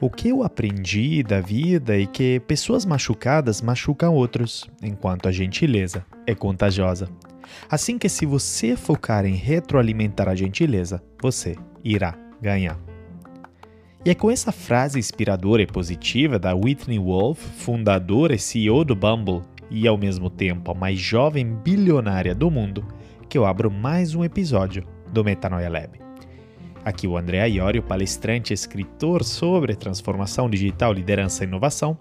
o que eu aprendi da vida é que pessoas machucadas machucam outros, enquanto a gentileza é contagiosa. Assim que se você focar em retroalimentar a gentileza, você irá ganhar. E é com essa frase inspiradora e positiva da Whitney Wolf, fundadora e CEO do Bumble e ao mesmo tempo a mais jovem bilionária do mundo, que eu abro mais um episódio do Metanoia Lab. Aqui o André Iorio, palestrante e escritor sobre transformação digital, liderança e inovação.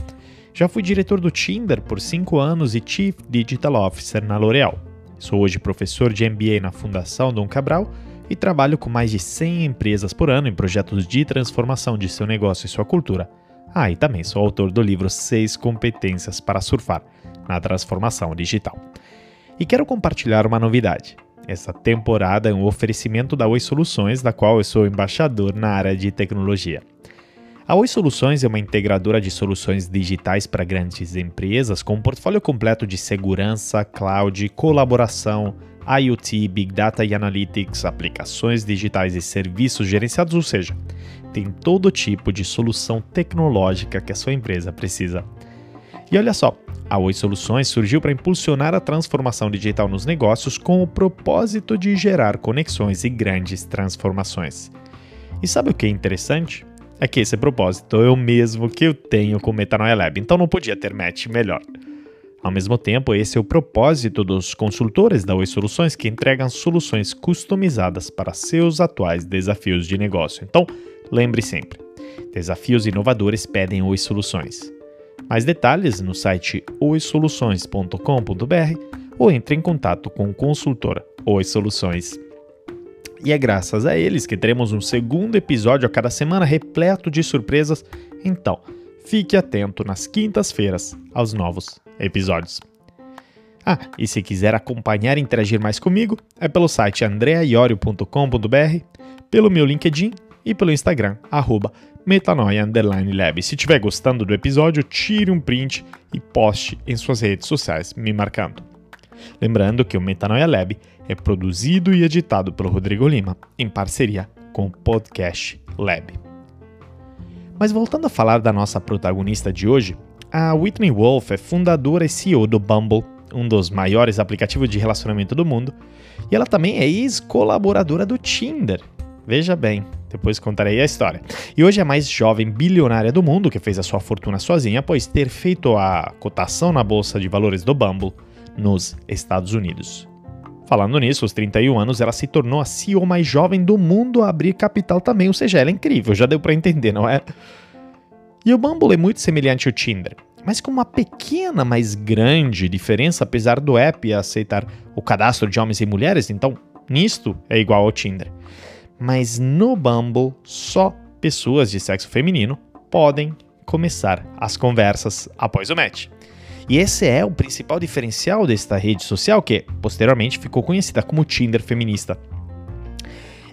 Já fui diretor do Tinder por 5 anos e Chief Digital Officer na L'Oréal. Sou hoje professor de MBA na Fundação Dom Cabral e trabalho com mais de 100 empresas por ano em projetos de transformação de seu negócio e sua cultura. Ah, e também sou autor do livro 6 Competências para Surfar na Transformação Digital. E quero compartilhar uma novidade. Essa temporada é um oferecimento da Oi Soluções, da qual eu sou embaixador na área de tecnologia. A Oi Soluções é uma integradora de soluções digitais para grandes empresas com um portfólio completo de segurança, cloud, colaboração, IoT, Big Data e Analytics, aplicações digitais e serviços gerenciados, ou seja, tem todo tipo de solução tecnológica que a sua empresa precisa. E olha só, a Oi Soluções surgiu para impulsionar a transformação digital nos negócios com o propósito de gerar conexões e grandes transformações. E sabe o que é interessante? É que esse propósito é o mesmo que eu tenho com o Metanoia Lab, então não podia ter match melhor. Ao mesmo tempo, esse é o propósito dos consultores da Oi Soluções que entregam soluções customizadas para seus atuais desafios de negócio. Então, lembre sempre: desafios inovadores pedem Oi Soluções. Mais detalhes no site oisoluções.com.br ou entre em contato com o consultor Oi Soluções. E é graças a eles que teremos um segundo episódio a cada semana repleto de surpresas. Então, fique atento nas quintas-feiras aos novos episódios. Ah, e se quiser acompanhar e interagir mais comigo, é pelo site andreaiorio.com.br, pelo meu LinkedIn e pelo Instagram, arroba Metanoia Underline Lab. Se estiver gostando do episódio, tire um print e poste em suas redes sociais, me marcando. Lembrando que o Metanoia Lab é produzido e editado pelo Rodrigo Lima, em parceria com o Podcast Lab. Mas voltando a falar da nossa protagonista de hoje, a Whitney Wolf é fundadora e CEO do Bumble, um dos maiores aplicativos de relacionamento do mundo, e ela também é ex-colaboradora do Tinder. Veja bem, depois contarei a história. E hoje é a mais jovem bilionária do mundo que fez a sua fortuna sozinha após ter feito a cotação na bolsa de valores do Bumble nos Estados Unidos. Falando nisso, aos 31 anos, ela se tornou a CEO mais jovem do mundo a abrir capital também, ou seja, ela é incrível, já deu para entender, não é? E o Bumble é muito semelhante ao Tinder, mas com uma pequena, mas grande diferença, apesar do app aceitar o cadastro de homens e mulheres, então nisto é igual ao Tinder mas no Bumble só pessoas de sexo feminino podem começar as conversas após o match. E esse é o principal diferencial desta rede social que, posteriormente, ficou conhecida como Tinder feminista.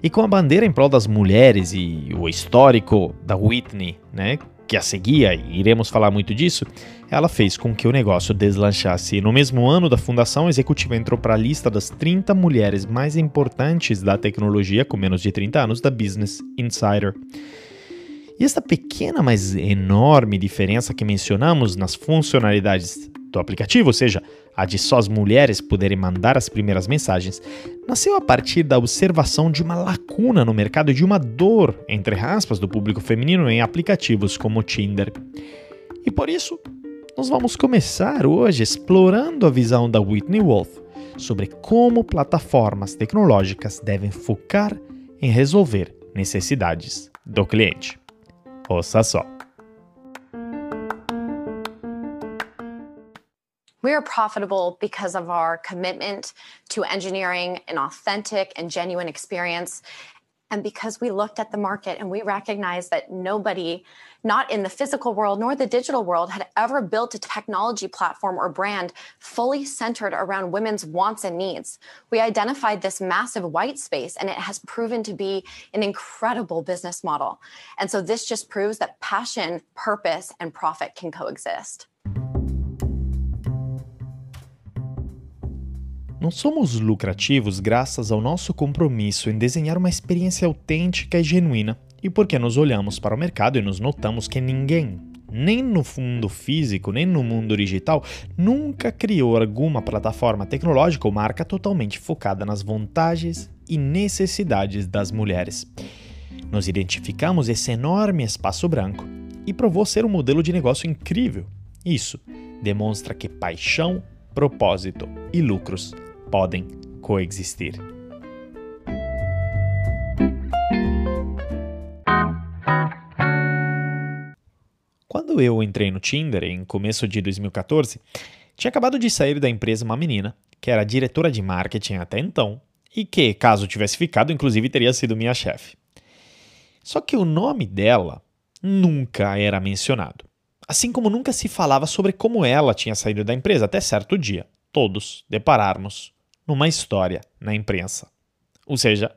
E com a bandeira em prol das mulheres e o histórico da Whitney, né, que a seguia, e iremos falar muito disso, ela fez com que o negócio deslanchasse. No mesmo ano da fundação, a executiva entrou para a lista das 30 mulheres mais importantes da tecnologia com menos de 30 anos da Business Insider. E essa pequena, mas enorme diferença que mencionamos nas funcionalidades do aplicativo, ou seja, a de só as mulheres poderem mandar as primeiras mensagens, nasceu a partir da observação de uma lacuna no mercado e de uma dor, entre aspas, do público feminino em aplicativos como o Tinder. E por isso, nós vamos começar hoje explorando a visão da Whitney Wolf sobre como plataformas tecnológicas devem focar em resolver necessidades do cliente. Ouça só. We are profitable because of our commitment to engineering an authentic and genuine experience. And because we looked at the market and we recognized that nobody, not in the physical world nor the digital world, had ever built a technology platform or brand fully centered around women's wants and needs. We identified this massive white space and it has proven to be an incredible business model. And so this just proves that passion, purpose, and profit can coexist. Não somos lucrativos graças ao nosso compromisso em desenhar uma experiência autêntica e genuína e porque nos olhamos para o mercado e nos notamos que ninguém, nem no mundo físico, nem no mundo digital, nunca criou alguma plataforma tecnológica ou marca totalmente focada nas vantagens e necessidades das mulheres. Nos identificamos esse enorme espaço branco e provou ser um modelo de negócio incrível. Isso demonstra que paixão, propósito e lucros podem coexistir. Quando eu entrei no Tinder em começo de 2014, tinha acabado de sair da empresa uma menina que era diretora de marketing até então e que, caso tivesse ficado, inclusive teria sido minha chefe. Só que o nome dela nunca era mencionado. Assim como nunca se falava sobre como ela tinha saído da empresa até certo dia, todos depararmos numa história na imprensa. Ou seja,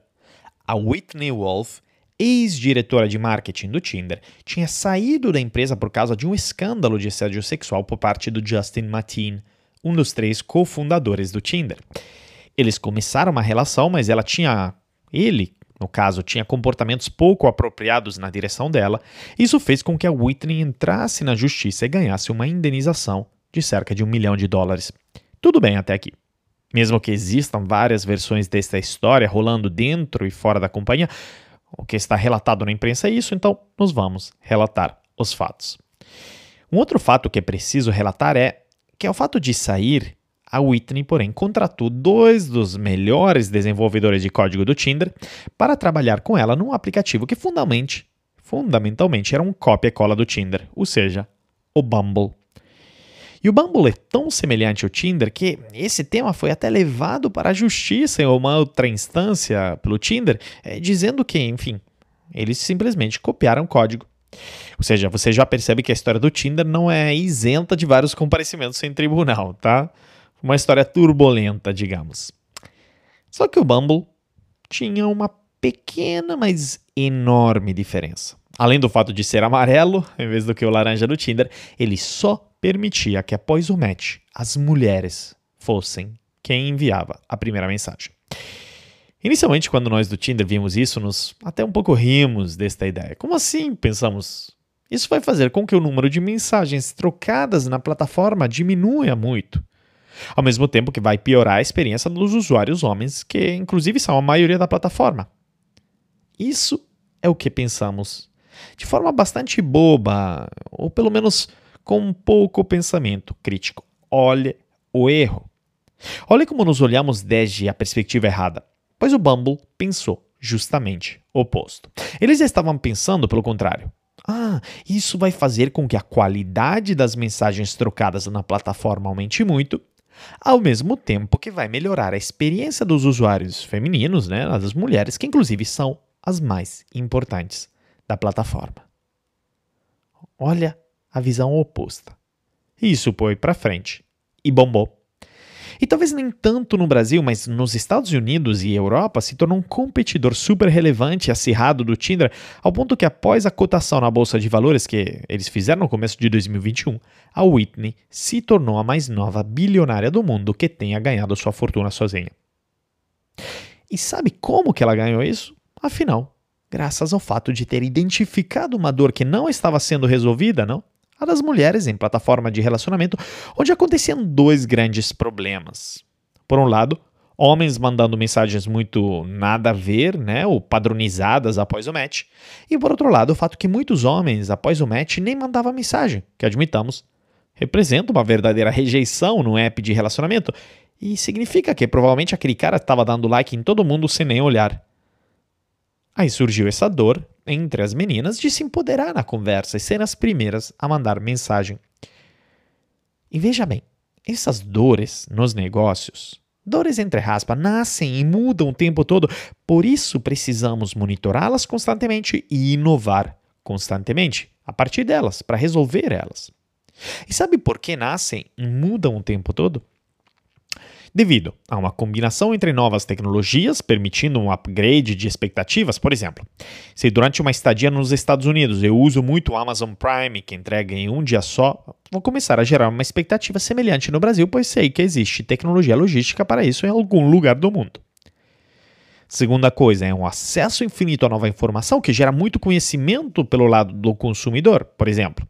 a Whitney Wolf, ex-diretora de marketing do Tinder, tinha saído da empresa por causa de um escândalo de assédio sexual por parte do Justin Mateen, um dos três cofundadores do Tinder. Eles começaram uma relação, mas ela tinha. Ele, no caso, tinha comportamentos pouco apropriados na direção dela. Isso fez com que a Whitney entrasse na justiça e ganhasse uma indenização de cerca de um milhão de dólares. Tudo bem até aqui. Mesmo que existam várias versões desta história rolando dentro e fora da companhia, o que está relatado na imprensa é isso, então nós vamos relatar os fatos. Um outro fato que é preciso relatar é que ao fato de sair a Whitney, porém, contratou dois dos melhores desenvolvedores de código do Tinder para trabalhar com ela num aplicativo que fundamentalmente, fundamentalmente era um cópia e cola do Tinder, ou seja, o Bumble. E o Bumble é tão semelhante ao Tinder que esse tema foi até levado para a justiça em uma outra instância pelo Tinder, é, dizendo que, enfim, eles simplesmente copiaram o código. Ou seja, você já percebe que a história do Tinder não é isenta de vários comparecimentos em tribunal, tá? Uma história turbulenta, digamos. Só que o Bumble tinha uma pequena, mas enorme diferença. Além do fato de ser amarelo, em vez do que o laranja do Tinder, ele só permitia que após o match as mulheres fossem quem enviava a primeira mensagem. Inicialmente, quando nós do Tinder vimos isso, nos até um pouco rimos desta ideia. Como assim? Pensamos. Isso vai fazer com que o número de mensagens trocadas na plataforma diminua muito ao mesmo tempo que vai piorar a experiência dos usuários homens, que inclusive são a maioria da plataforma. Isso é o que pensamos. De forma bastante boba, ou pelo menos com pouco pensamento crítico. Olha o erro. Olha como nos olhamos desde a perspectiva errada, pois o Bumble pensou justamente o oposto. Eles estavam pensando pelo contrário. Ah, isso vai fazer com que a qualidade das mensagens trocadas na plataforma aumente muito ao mesmo tempo que vai melhorar a experiência dos usuários femininos, né, das mulheres, que inclusive são as mais importantes da plataforma. Olha a visão oposta. Isso foi para frente e bombou. E talvez nem tanto no Brasil, mas nos Estados Unidos e Europa se tornou um competidor super relevante e acirrado do Tinder, ao ponto que após a cotação na bolsa de valores que eles fizeram no começo de 2021, a Whitney se tornou a mais nova bilionária do mundo que tenha ganhado sua fortuna sozinha. E sabe como que ela ganhou isso? Afinal, graças ao fato de ter identificado uma dor que não estava sendo resolvida, não? A das mulheres em plataforma de relacionamento, onde aconteciam dois grandes problemas. Por um lado, homens mandando mensagens muito nada a ver, né, ou padronizadas após o match, e por outro lado, o fato que muitos homens após o match nem mandavam mensagem, que admitamos, representa uma verdadeira rejeição no app de relacionamento e significa que provavelmente aquele cara estava dando like em todo mundo sem nem olhar. Aí surgiu essa dor entre as meninas de se empoderar na conversa e ser as primeiras a mandar mensagem. E veja bem, essas dores nos negócios, dores entre raspas, nascem e mudam o tempo todo, por isso precisamos monitorá-las constantemente e inovar constantemente a partir delas, para resolver elas. E sabe por que nascem e mudam o tempo todo? Devido a uma combinação entre novas tecnologias, permitindo um upgrade de expectativas, por exemplo. Se durante uma estadia nos Estados Unidos eu uso muito o Amazon Prime, que entrega em um dia só, vou começar a gerar uma expectativa semelhante no Brasil, pois sei que existe tecnologia logística para isso em algum lugar do mundo. Segunda coisa é um acesso infinito à nova informação que gera muito conhecimento pelo lado do consumidor, por exemplo.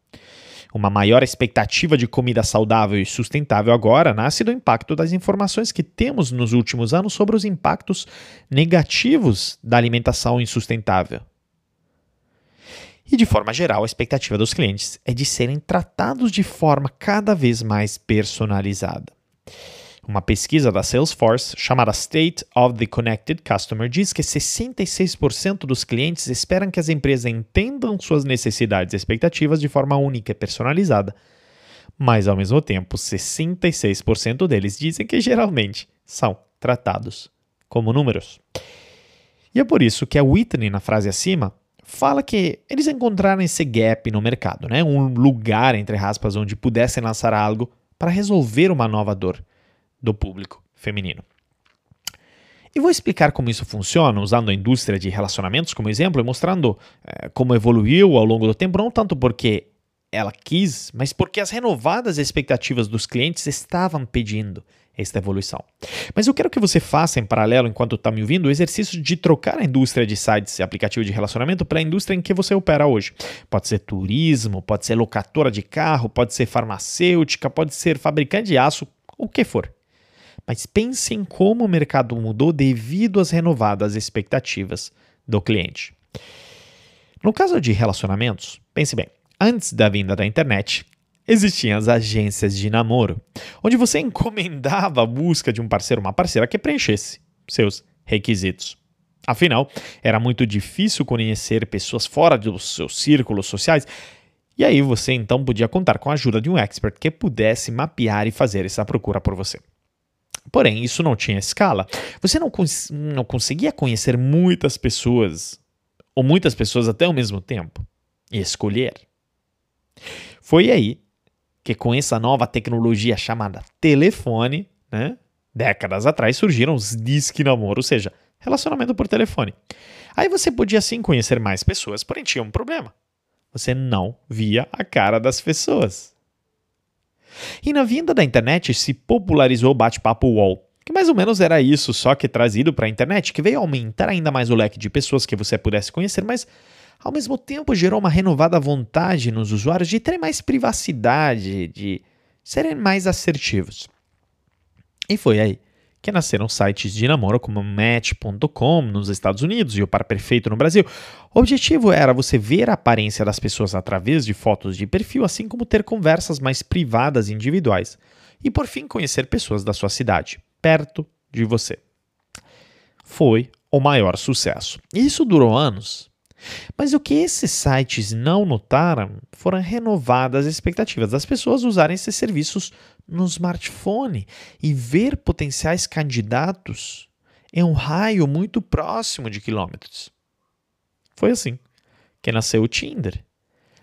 Uma maior expectativa de comida saudável e sustentável agora nasce do impacto das informações que temos nos últimos anos sobre os impactos negativos da alimentação insustentável. E de forma geral, a expectativa dos clientes é de serem tratados de forma cada vez mais personalizada. Uma pesquisa da Salesforce chamada State of the Connected Customer diz que 66% dos clientes esperam que as empresas entendam suas necessidades e expectativas de forma única e personalizada, mas ao mesmo tempo, 66% deles dizem que geralmente são tratados como números. E é por isso que a Whitney, na frase acima, fala que eles encontraram esse gap no mercado, né? um lugar, entre aspas, onde pudessem lançar algo para resolver uma nova dor do público feminino. E vou explicar como isso funciona, usando a indústria de relacionamentos como exemplo e mostrando é, como evoluiu ao longo do tempo, não tanto porque ela quis, mas porque as renovadas expectativas dos clientes estavam pedindo esta evolução. Mas eu quero que você faça em paralelo, enquanto está me ouvindo, o exercício de trocar a indústria de sites e aplicativo de relacionamento para a indústria em que você opera hoje. Pode ser turismo, pode ser locadora de carro, pode ser farmacêutica, pode ser fabricante de aço, o que for mas pense em como o mercado mudou devido às renovadas expectativas do cliente. No caso de relacionamentos, pense bem: antes da vinda da internet, existiam as agências de namoro, onde você encomendava a busca de um parceiro ou uma parceira que preenchesse seus requisitos. Afinal, era muito difícil conhecer pessoas fora dos seus círculos sociais, e aí você então podia contar com a ajuda de um expert que pudesse mapear e fazer essa procura por você. Porém, isso não tinha escala. Você não, cons não conseguia conhecer muitas pessoas, ou muitas pessoas até ao mesmo tempo, e escolher. Foi aí que, com essa nova tecnologia chamada telefone, né, décadas atrás surgiram os disque namoro, ou seja, relacionamento por telefone. Aí você podia sim conhecer mais pessoas, porém tinha um problema. Você não via a cara das pessoas. E na vinda da internet se popularizou o bate-papo wall, que mais ou menos era isso, só que trazido para a internet, que veio aumentar ainda mais o leque de pessoas que você pudesse conhecer, mas ao mesmo tempo gerou uma renovada vontade nos usuários de terem mais privacidade, de serem mais assertivos. E foi aí que nasceram sites de namoro como Match.com nos Estados Unidos e o Par Perfeito no Brasil. O objetivo era você ver a aparência das pessoas através de fotos de perfil, assim como ter conversas mais privadas e individuais. E por fim, conhecer pessoas da sua cidade, perto de você. Foi o maior sucesso. Isso durou anos, mas o que esses sites não notaram foram renovadas expectativas das pessoas usarem esses serviços no smartphone e ver potenciais candidatos em um raio muito próximo de quilômetros. Foi assim que nasceu o Tinder.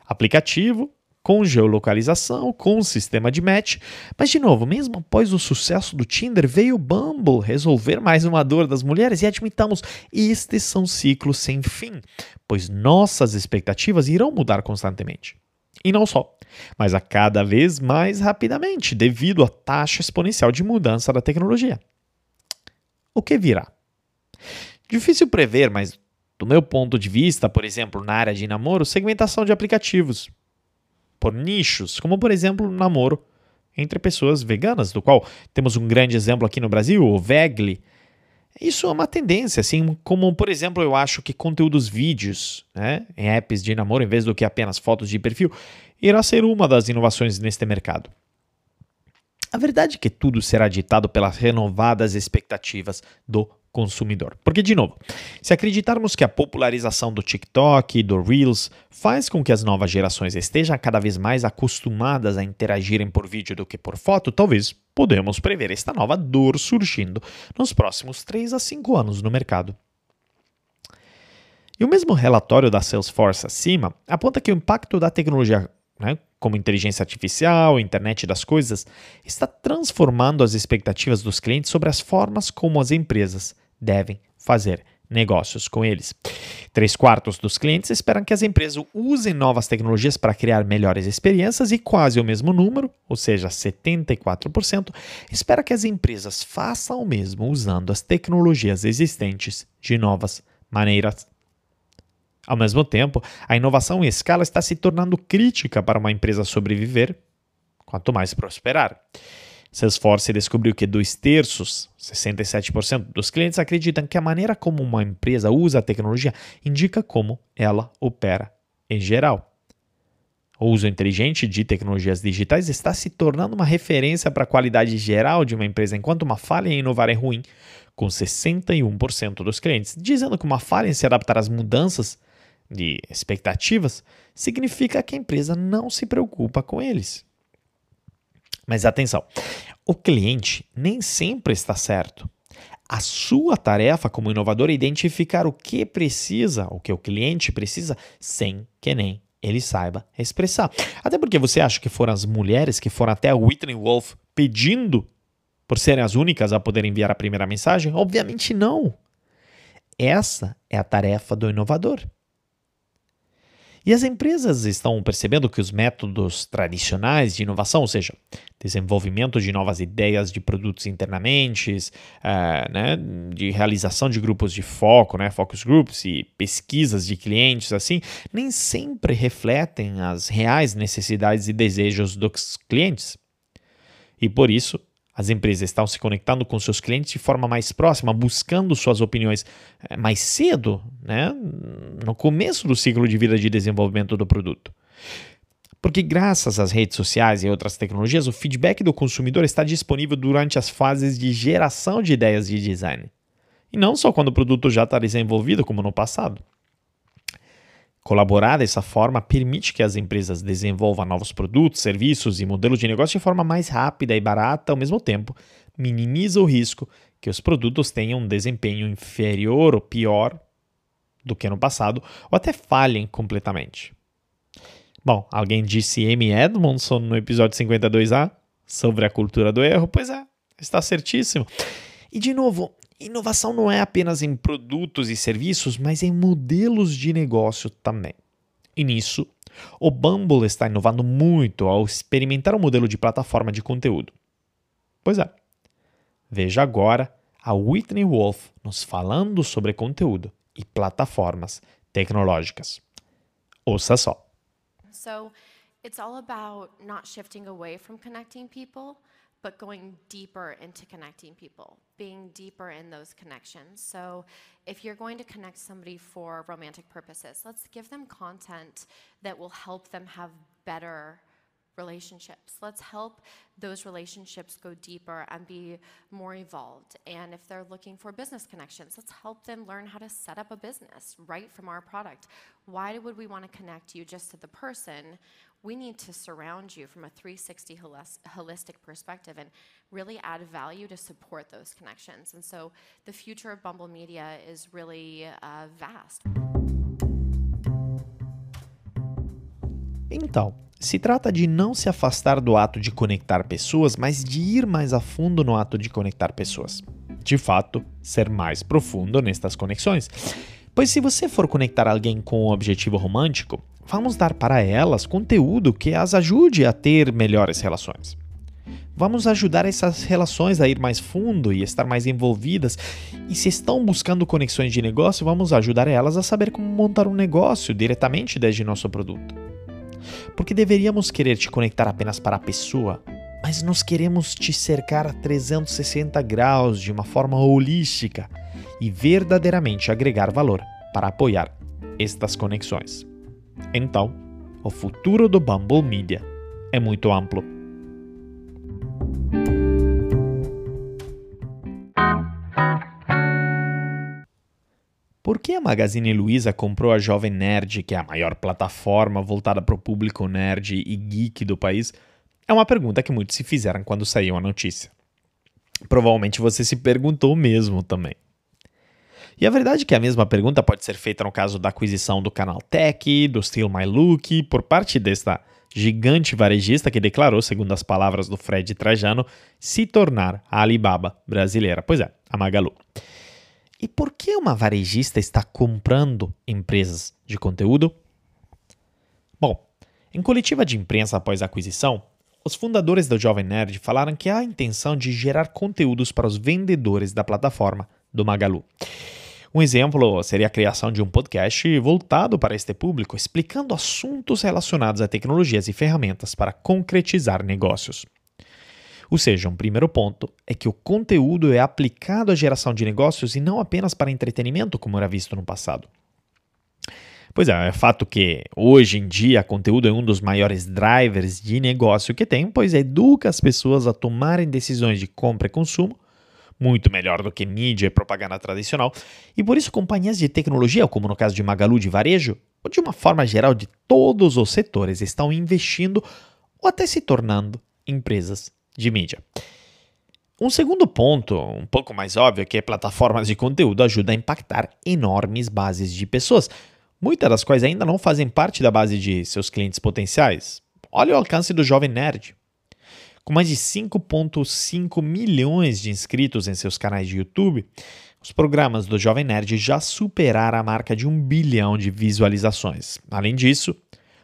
Aplicativo com geolocalização, com sistema de match. Mas, de novo, mesmo após o sucesso do Tinder, veio o Bumble resolver mais uma dor das mulheres e admitamos, estes são ciclos sem fim, pois nossas expectativas irão mudar constantemente. E não só, mas a cada vez mais rapidamente, devido à taxa exponencial de mudança da tecnologia. O que virá? Difícil prever, mas do meu ponto de vista, por exemplo, na área de namoro, segmentação de aplicativos, por nichos, como por exemplo namoro entre pessoas veganas, do qual temos um grande exemplo aqui no Brasil, o Vegli. Isso é uma tendência, assim como, por exemplo, eu acho que conteúdos vídeos né, em apps de namoro, em vez do que apenas fotos de perfil, irá ser uma das inovações neste mercado. A verdade é que tudo será ditado pelas renovadas expectativas do consumidor. Porque, de novo, se acreditarmos que a popularização do TikTok e do Reels faz com que as novas gerações estejam cada vez mais acostumadas a interagirem por vídeo do que por foto, talvez podemos prever esta nova dor surgindo nos próximos 3 a 5 anos no mercado. E o mesmo relatório da Salesforce acima aponta que o impacto da tecnologia né, como inteligência artificial, internet das coisas, está transformando as expectativas dos clientes sobre as formas como as empresas devem fazer negócios com eles. Três quartos dos clientes esperam que as empresas usem novas tecnologias para criar melhores experiências e quase o mesmo número, ou seja, 74%, espera que as empresas façam o mesmo usando as tecnologias existentes de novas maneiras. Ao mesmo tempo, a inovação em escala está se tornando crítica para uma empresa sobreviver, quanto mais prosperar. Salesforce descobriu que dois terços, 67% dos clientes acreditam que a maneira como uma empresa usa a tecnologia indica como ela opera em geral. O uso inteligente de tecnologias digitais está se tornando uma referência para a qualidade geral de uma empresa, enquanto uma falha em inovar é ruim, com 61% dos clientes, dizendo que uma falha em se adaptar às mudanças de expectativas significa que a empresa não se preocupa com eles. Mas atenção, o cliente nem sempre está certo. A sua tarefa como inovador é identificar o que precisa, o que o cliente precisa, sem que nem ele saiba expressar. Até porque você acha que foram as mulheres que foram até a Whitney Wolf pedindo por serem as únicas a poder enviar a primeira mensagem? Obviamente não. Essa é a tarefa do inovador. E as empresas estão percebendo que os métodos tradicionais de inovação, ou seja, desenvolvimento de novas ideias de produtos internamente, uh, né, de realização de grupos de foco, né, focus groups e pesquisas de clientes, assim, nem sempre refletem as reais necessidades e desejos dos clientes. E por isso, as empresas estão se conectando com seus clientes de forma mais próxima, buscando suas opiniões eh, mais cedo, né? no começo do ciclo de vida de desenvolvimento do produto. Porque, graças às redes sociais e outras tecnologias, o feedback do consumidor está disponível durante as fases de geração de ideias de design. E não só quando o produto já está desenvolvido, como no passado. Colaborar dessa forma permite que as empresas desenvolvam novos produtos, serviços e modelos de negócio de forma mais rápida e barata, ao mesmo tempo, minimiza o risco que os produtos tenham um desempenho inferior ou pior do que no passado, ou até falhem completamente. Bom, alguém disse Amy Edmondson no episódio 52A sobre a cultura do erro? Pois é, está certíssimo. E de novo, Inovação não é apenas em produtos e serviços, mas em modelos de negócio também. E nisso, o Bumble está inovando muito ao experimentar um modelo de plataforma de conteúdo. Pois é. Veja agora a Whitney Wolf nos falando sobre conteúdo e plataformas tecnológicas. Ouça só. So, it's all about not shifting away from connecting people. But going deeper into connecting people, being deeper in those connections. So if you're going to connect somebody for romantic purposes, let's give them content that will help them have better relationships. Let's help those relationships go deeper and be more evolved. And if they're looking for business connections, let's help them learn how to set up a business right from our product. Why would we want to connect you just to the person we need to surround you from a 360 holistic perspective and really add value to support those connections. And so the future of Bumble Media is really uh, vast. Então, se trata de não se afastar do ato de conectar pessoas, mas de ir mais a fundo no ato de conectar pessoas. De fato, ser mais profundo nestas conexões. Pois se você for conectar alguém com um objetivo romântico, Vamos dar para elas conteúdo que as ajude a ter melhores relações. Vamos ajudar essas relações a ir mais fundo e estar mais envolvidas. E se estão buscando conexões de negócio, vamos ajudar elas a saber como montar um negócio diretamente desde nosso produto. Porque deveríamos querer te conectar apenas para a pessoa, mas nós queremos te cercar a 360 graus de uma forma holística e verdadeiramente agregar valor para apoiar estas conexões. Então, o futuro do Bumble Media é muito amplo. Por que a Magazine Luiza comprou a Jovem Nerd, que é a maior plataforma voltada para o público nerd e geek do país? É uma pergunta que muitos se fizeram quando saiu a notícia. Provavelmente você se perguntou mesmo também. E a verdade é que a mesma pergunta pode ser feita no caso da aquisição do canal Tech, do Still My Look, por parte desta gigante varejista que declarou, segundo as palavras do Fred Trajano, se tornar a Alibaba brasileira. Pois é, a Magalu. E por que uma varejista está comprando empresas de conteúdo? Bom, em coletiva de imprensa após a aquisição, os fundadores do Jovem Nerd falaram que há a intenção de gerar conteúdos para os vendedores da plataforma do Magalu. Um exemplo seria a criação de um podcast voltado para este público, explicando assuntos relacionados a tecnologias e ferramentas para concretizar negócios. Ou seja, um primeiro ponto é que o conteúdo é aplicado à geração de negócios e não apenas para entretenimento, como era visto no passado. Pois é, é fato que hoje em dia conteúdo é um dos maiores drivers de negócio que tem, pois educa as pessoas a tomarem decisões de compra e consumo muito melhor do que mídia e propaganda tradicional, e por isso companhias de tecnologia, como no caso de Magalu de varejo, ou de uma forma geral de todos os setores, estão investindo ou até se tornando empresas de mídia. Um segundo ponto, um pouco mais óbvio, é que plataformas de conteúdo ajudam a impactar enormes bases de pessoas, muitas das quais ainda não fazem parte da base de seus clientes potenciais. Olha o alcance do Jovem Nerd. Com mais de 5,5 milhões de inscritos em seus canais de YouTube, os programas do Jovem Nerd já superaram a marca de um bilhão de visualizações. Além disso,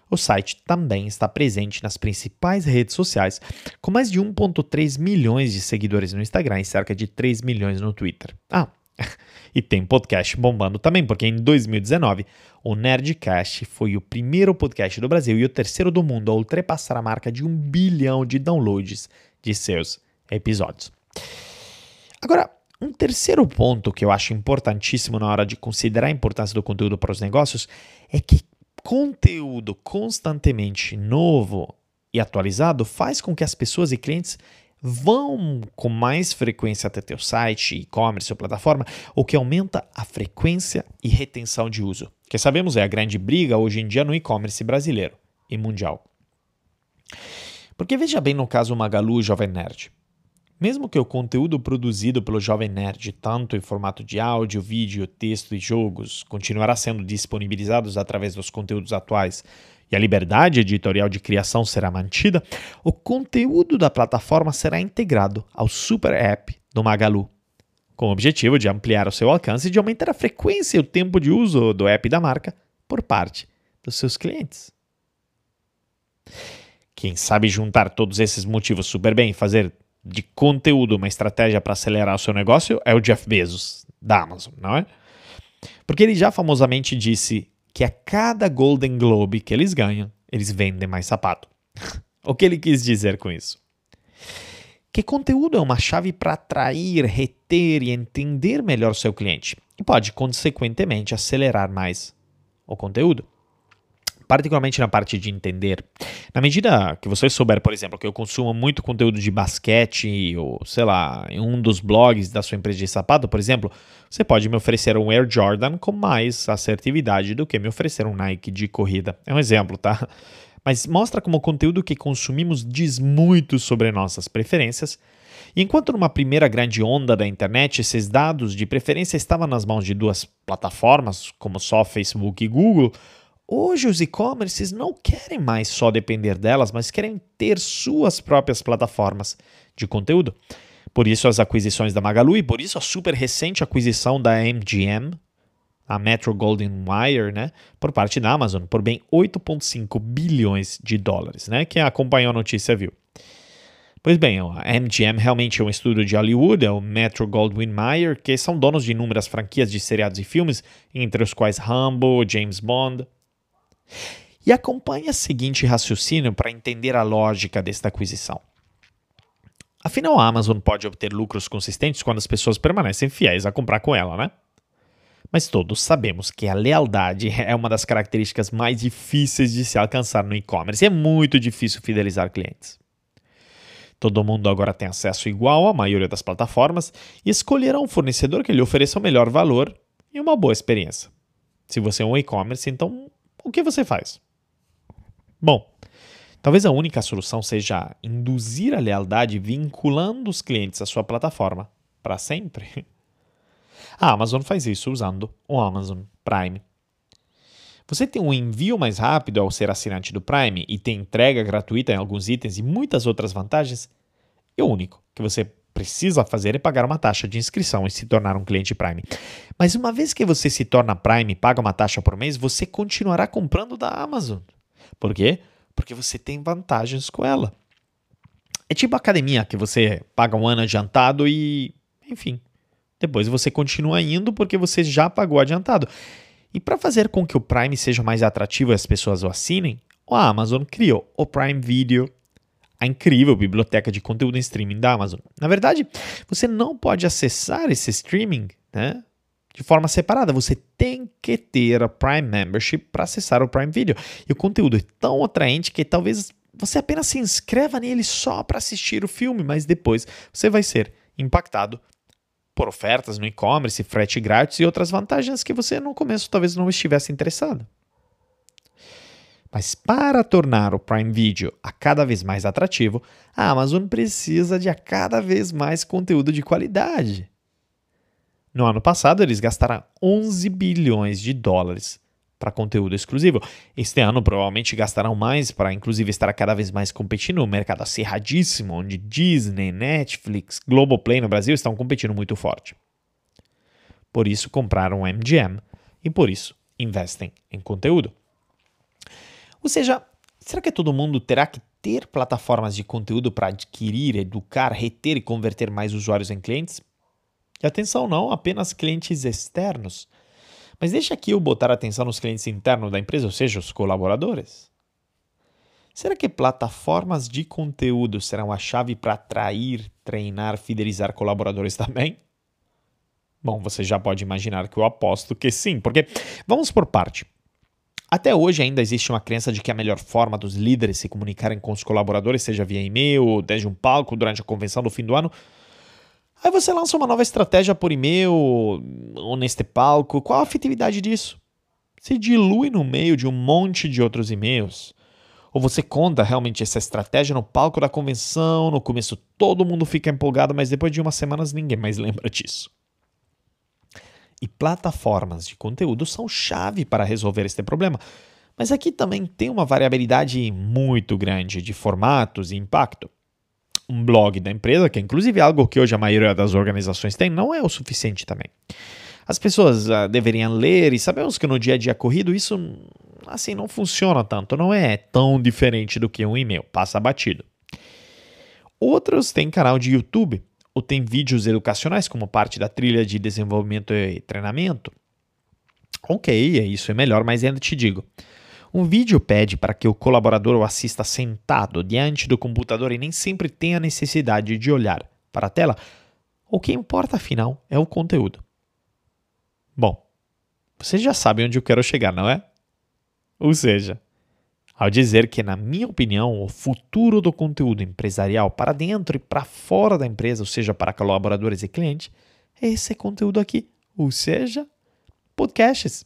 o site também está presente nas principais redes sociais, com mais de 1,3 milhões de seguidores no Instagram e cerca de 3 milhões no Twitter. Ah, e tem podcast bombando também, porque em 2019 o Nerdcast foi o primeiro podcast do Brasil e o terceiro do mundo a ultrapassar a marca de um bilhão de downloads de seus episódios. Agora, um terceiro ponto que eu acho importantíssimo na hora de considerar a importância do conteúdo para os negócios é que conteúdo constantemente novo e atualizado faz com que as pessoas e clientes vão com mais frequência até teu site, e-commerce ou plataforma, o que aumenta a frequência e retenção de uso, que sabemos é a grande briga hoje em dia no e-commerce brasileiro e mundial. Porque veja bem no caso Magalu e Jovem Nerd. Mesmo que o conteúdo produzido pelo Jovem Nerd, tanto em formato de áudio, vídeo, texto e jogos, continuará sendo disponibilizados através dos conteúdos atuais e a liberdade editorial de criação será mantida, o conteúdo da plataforma será integrado ao super app do Magalu, com o objetivo de ampliar o seu alcance e de aumentar a frequência e o tempo de uso do app da marca por parte dos seus clientes. Quem sabe juntar todos esses motivos super bem e fazer de conteúdo uma estratégia para acelerar o seu negócio é o Jeff Bezos, da Amazon, não é? Porque ele já famosamente disse: que a cada Golden Globe que eles ganham, eles vendem mais sapato. o que ele quis dizer com isso? Que conteúdo é uma chave para atrair, reter e entender melhor seu cliente e pode, consequentemente, acelerar mais o conteúdo particularmente na parte de entender. Na medida que você souber, por exemplo, que eu consumo muito conteúdo de basquete, ou sei lá, em um dos blogs da sua empresa de sapato, por exemplo, você pode me oferecer um Air Jordan com mais assertividade do que me oferecer um Nike de corrida. É um exemplo, tá? Mas mostra como o conteúdo que consumimos diz muito sobre nossas preferências. E enquanto numa primeira grande onda da internet, esses dados de preferência estavam nas mãos de duas plataformas, como só Facebook e Google, Hoje os e-commerces não querem mais só depender delas, mas querem ter suas próprias plataformas de conteúdo. Por isso as aquisições da Magalu e por isso a super recente aquisição da MGM, a Metro Golden Wire, né, por parte da Amazon, por bem 8,5 bilhões de dólares, né? Quem acompanhou a notícia viu. Pois bem, a MGM realmente é um estúdio de Hollywood, é o Metro Goldwyn Mayer, que são donos de inúmeras franquias de seriados e filmes, entre os quais Rambo, James Bond, e acompanhe o seguinte raciocínio para entender a lógica desta aquisição. Afinal, a Amazon pode obter lucros consistentes quando as pessoas permanecem fiéis a comprar com ela, né? Mas todos sabemos que a lealdade é uma das características mais difíceis de se alcançar no e-commerce. É muito difícil fidelizar clientes. Todo mundo agora tem acesso igual à maioria das plataformas e escolherá um fornecedor que lhe ofereça o melhor valor e uma boa experiência. Se você é um e-commerce, então o que você faz? Bom, talvez a única solução seja induzir a lealdade vinculando os clientes à sua plataforma para sempre. A Amazon faz isso usando o Amazon Prime. Você tem um envio mais rápido ao ser assinante do Prime e tem entrega gratuita em alguns itens e muitas outras vantagens. E o único que você precisa fazer é pagar uma taxa de inscrição e se tornar um cliente Prime. Mas uma vez que você se torna Prime e paga uma taxa por mês, você continuará comprando da Amazon. Por quê? Porque você tem vantagens com ela. É tipo academia, que você paga um ano adiantado e, enfim, depois você continua indo porque você já pagou adiantado. E para fazer com que o Prime seja mais atrativo e as pessoas o assinem, a Amazon criou o Prime Video a incrível biblioteca de conteúdo em streaming da Amazon. Na verdade, você não pode acessar esse streaming né, de forma separada. Você tem que ter a Prime Membership para acessar o Prime Video. E o conteúdo é tão atraente que talvez você apenas se inscreva nele só para assistir o filme, mas depois você vai ser impactado por ofertas no e-commerce, frete grátis e outras vantagens que você no começo talvez não estivesse interessado. Mas para tornar o Prime Video a cada vez mais atrativo, a Amazon precisa de a cada vez mais conteúdo de qualidade. No ano passado, eles gastaram 11 bilhões de dólares para conteúdo exclusivo. Este ano, provavelmente, gastarão mais para, inclusive, estar cada vez mais competindo no mercado acirradíssimo, onde Disney, Netflix, Globoplay no Brasil estão competindo muito forte. Por isso, compraram o MGM e, por isso, investem em conteúdo. Ou seja, será que todo mundo terá que ter plataformas de conteúdo para adquirir, educar, reter e converter mais usuários em clientes? E atenção, não apenas clientes externos. Mas deixa aqui eu botar atenção nos clientes internos da empresa, ou seja, os colaboradores. Será que plataformas de conteúdo serão a chave para atrair, treinar, fidelizar colaboradores também? Bom, você já pode imaginar que eu aposto que sim, porque vamos por parte. Até hoje ainda existe uma crença de que a melhor forma dos líderes se comunicarem com os colaboradores seja via e-mail desde um palco durante a convenção do fim do ano. Aí você lança uma nova estratégia por e-mail ou neste palco. Qual a afetividade disso? Se dilui no meio de um monte de outros e-mails. Ou você conta realmente essa estratégia no palco da convenção, no começo todo mundo fica empolgado, mas depois de umas semanas ninguém mais lembra disso e plataformas de conteúdo são chave para resolver este problema. Mas aqui também tem uma variabilidade muito grande de formatos e impacto. Um blog da empresa, que é inclusive algo que hoje a maioria das organizações tem, não é o suficiente também. As pessoas uh, deveriam ler e sabemos que no dia a dia corrido isso assim não funciona tanto, não é tão diferente do que um e-mail, passa batido. Outros têm canal de YouTube ou tem vídeos educacionais como parte da trilha de desenvolvimento e treinamento? Ok, é isso é melhor, mas ainda te digo. Um vídeo pede para que o colaborador o assista sentado diante do computador e nem sempre tem a necessidade de olhar para a tela. O que importa, afinal, é o conteúdo. Bom, você já sabe onde eu quero chegar, não é? Ou seja, ao dizer que, na minha opinião, o futuro do conteúdo empresarial para dentro e para fora da empresa, ou seja, para colaboradores e clientes, é esse conteúdo aqui, ou seja, podcasts.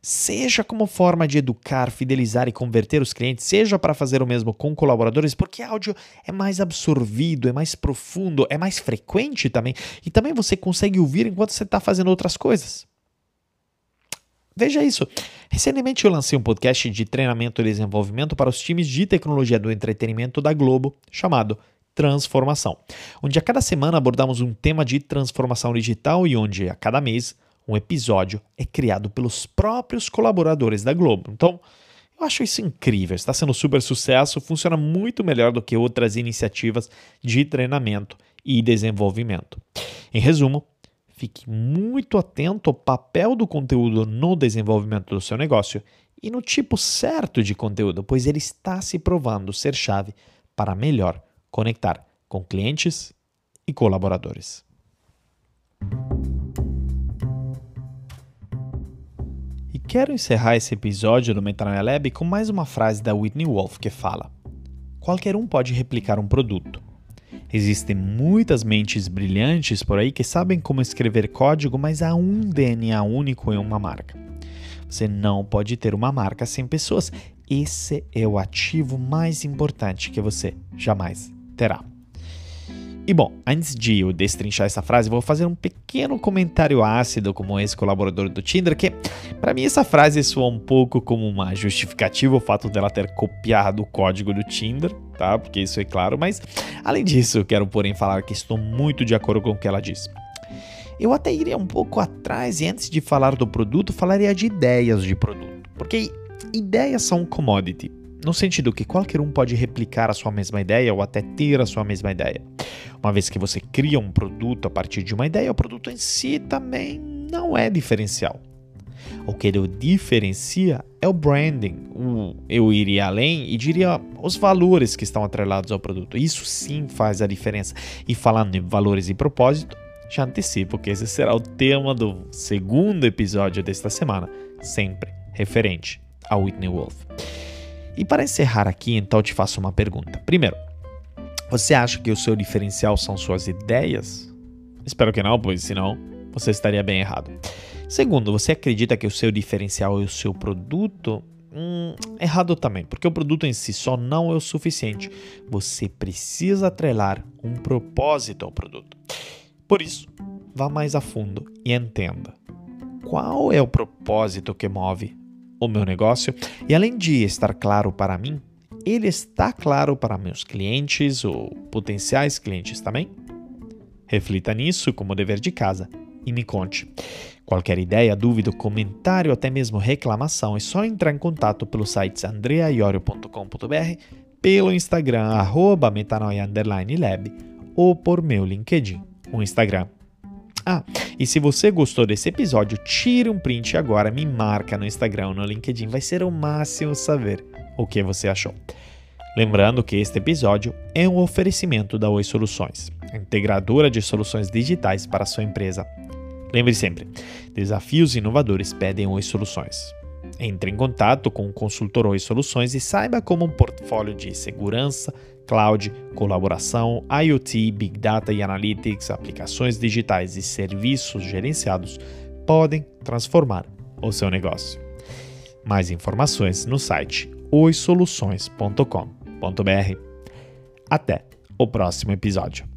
Seja como forma de educar, fidelizar e converter os clientes, seja para fazer o mesmo com colaboradores, porque áudio é mais absorvido, é mais profundo, é mais frequente também, e também você consegue ouvir enquanto você está fazendo outras coisas. Veja isso. Recentemente eu lancei um podcast de treinamento e desenvolvimento para os times de tecnologia do entretenimento da Globo, chamado Transformação, onde a cada semana abordamos um tema de transformação digital e onde a cada mês um episódio é criado pelos próprios colaboradores da Globo. Então, eu acho isso incrível, está sendo super sucesso, funciona muito melhor do que outras iniciativas de treinamento e desenvolvimento. Em resumo, Fique muito atento ao papel do conteúdo no desenvolvimento do seu negócio e no tipo certo de conteúdo, pois ele está se provando ser chave para melhor conectar com clientes e colaboradores. E quero encerrar esse episódio do Metanoia Lab com mais uma frase da Whitney Wolf que fala: Qualquer um pode replicar um produto Existem muitas mentes brilhantes por aí que sabem como escrever código, mas há um DNA único em uma marca. Você não pode ter uma marca sem pessoas. Esse é o ativo mais importante que você jamais terá. E bom, antes de eu destrinchar essa frase, vou fazer um pequeno comentário ácido como ex-colaborador do Tinder, que para mim essa frase soa um pouco como uma justificativa o fato dela ter copiado o código do Tinder tá? Porque isso é claro, mas além disso, quero porém falar que estou muito de acordo com o que ela disse. Eu até iria um pouco atrás e antes de falar do produto, falaria de ideias de produto. Porque ideias são um commodity, no sentido que qualquer um pode replicar a sua mesma ideia ou até ter a sua mesma ideia. Uma vez que você cria um produto a partir de uma ideia, o produto em si também não é diferencial. O que o diferencia é o branding. Eu iria além e diria os valores que estão atrelados ao produto. Isso sim faz a diferença. E falando em valores e propósito, já antecipo que esse será o tema do segundo episódio desta semana, sempre referente a Whitney Wolf. E para encerrar aqui, então eu te faço uma pergunta. Primeiro, você acha que o seu diferencial são suas ideias? Espero que não, pois senão você estaria bem errado. Segundo, você acredita que o seu diferencial é o seu produto? Hum, errado também, porque o produto em si só não é o suficiente. Você precisa atrelar um propósito ao produto. Por isso, vá mais a fundo e entenda qual é o propósito que move o meu negócio e além de estar claro para mim, ele está claro para meus clientes ou potenciais clientes também? Reflita nisso como dever de casa e me conte. Qualquer ideia, dúvida, comentário, até mesmo reclamação, é só entrar em contato pelo site andreaiorio.com.br, pelo Instagram, arroba metanoia_lab ou por meu LinkedIn, o Instagram ah, e se você gostou desse episódio, tire um print agora, me marca no Instagram ou no LinkedIn, vai ser o máximo saber o que você achou. Lembrando que este episódio é um oferecimento da Oi Soluções, integradora de soluções digitais para a sua empresa. Lembre sempre, desafios inovadores pedem Oi Soluções. Entre em contato com o consultor Oi Soluções e saiba como um portfólio de segurança, cloud, colaboração, IoT, Big Data e Analytics, aplicações digitais e serviços gerenciados podem transformar o seu negócio. Mais informações no site oisoluções.com.br. Até o próximo episódio.